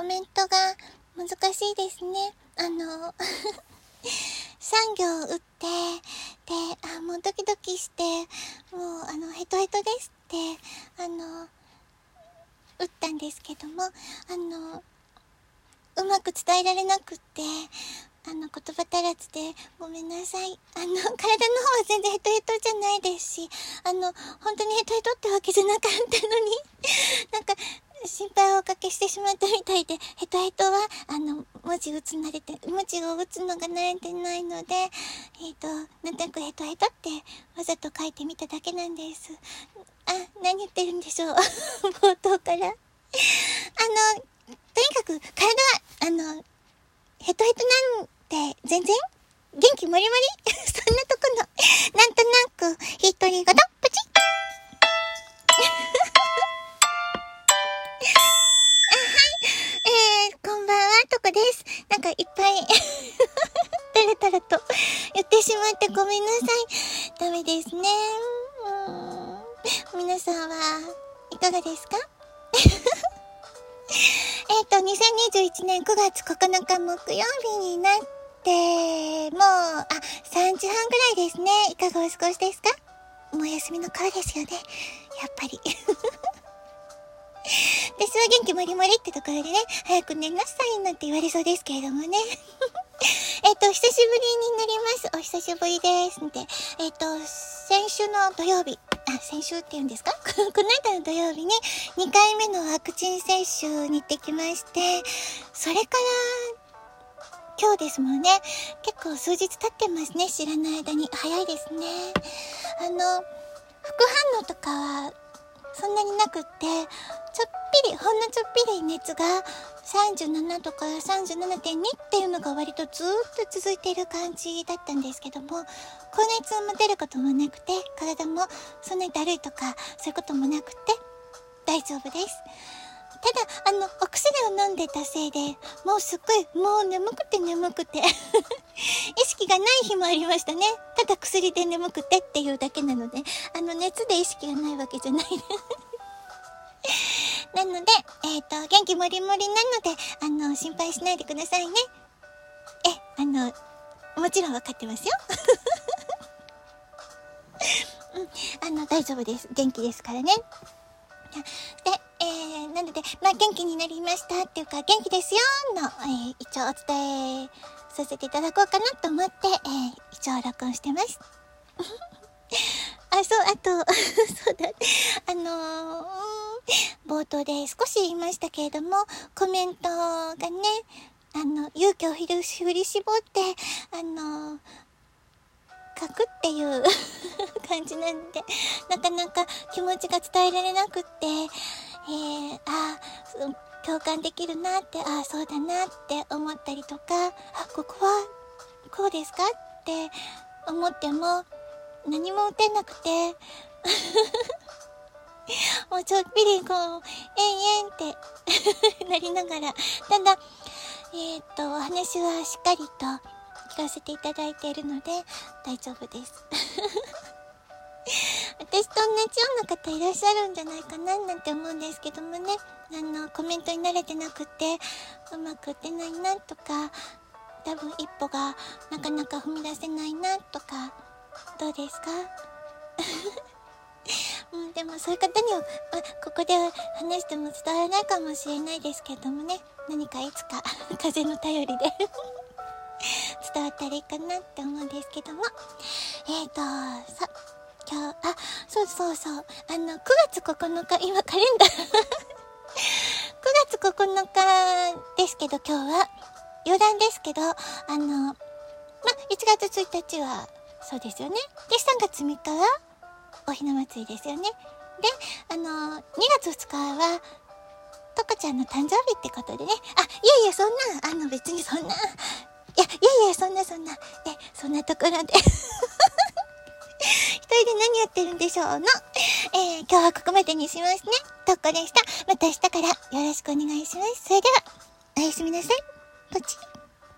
コメントが難しいですね。あの、産業を打って、で、あ、もうドキドキして、もう、あの、ヘトヘトですって、あの、打ったんですけども、あの、うまく伝えられなくって、あの、言葉足らずでごめんなさい。あの、体の方は全然ヘトヘトじゃないですし、あの、本当にヘトヘトってわけじゃなかったのに、なんか、心配をおかけしてしまったみたいで、ヘトヘトは、あの、文字打つ慣れて、文字を打つのが慣れてないので、えっ、ー、と、なんとなくヘトヘトってわざと書いてみただけなんです。あ、何言ってるんでしょう？冒頭から。あの、とにかく、体は、あの、ヘトヘトなんて、全然？元気もりもり？そんなとこの、なんとなく、一人ごと、なんかいっぱい タラタラと言ってしまってごめんなさい。ダメですね。皆さんはいかがですか？えっと、2021年9月9日木曜日になって、もう、あ、3時半ぐらいですね。いかがお過ごしですか？もう休みの顔ですよね。やっぱり。私は元気もりもりってところでね、早く寝なさいなんて言われそうですけれどもね。えっと、久しぶりになります。お久しぶりです。で、えっと、先週の土曜日、あ、先週って言うんですか？この間の土曜日に2回目のワクチン接種に行ってきまして、それから今日ですもんね。結構数日経ってますね。知らない間に。早いですね。あの、副反応とかはそんなになくって、ちょっぴり、ほんのちょっぴり熱が37とか37.2っていうのが割とずっと続いている感じだったんですけども、高熱も出ることもなくて、体もそんなにだるいとか、そういうこともなくて、大丈夫です。ただ、あの、お薬を飲んでたせいで、もうすっごい、もう眠くて眠くて 意識がない日もありましたね。ただ薬で眠くてっていうだけなので、あの、熱で意識がないわけじゃないです なので、えっ、ー、と、元気もりもりなので、あの、心配しないでくださいね。え、あの、もちろんわかってますよ。うん、あの、大丈夫です。元気ですからね。で、えー、なので、まあ、元気になりましたっていうか、元気ですよの、えー、一応お伝えさせていただこうかなと思って、えー、一応録音してます。あ、そう、あと、そうだ、あのー、冒頭で少し言いましたけれども、コメントがね、あの、勇気を振り絞って、あの、書くっていう 感じなんで、なかなか気持ちが伝えられなくって、えー、あ共感できるなって、ああ、そうだなって思ったりとか、あ、ここはこうですかって思っても、何も打てなくて、もうちょっぴりこう、えんえんって なりながら、ただ、えっ、と、お話はしっかりと聞かせていただいているので、大丈夫です。私と同じような方いらっしゃるんじゃないかななんて思うんですけどもね、あの、コメントに慣れてなくて、うまく打てないなとか、多分一歩がなかなか踏み出せないなとか、どうですか、でもそういう方には、まここで話しても伝わらないかもしれないですけどもね、何かいつか 風の頼りで。伝わったらいいかなって思うんですけども。えーと、さ、今日、あ、そうそうそう、あの、9月9日、今カレンダー。9月9日ですけど今日は、余談ですけど、あの、ま、1月1日はそうですよね。で、3月3日は、おひな祭りですよね。で、あの2月2日は、とかちゃんの誕生日ってことでね。あ、いやいや、そんな、あの、別にそんな、いや、いやいや、そんなそんな、え、そんなところで 一人で何やってるんでしょうの。えー、今日はここまでにしますね。とこでした。また明日からよろしくお願いします。それでは、おやすみなさい。ポチッ。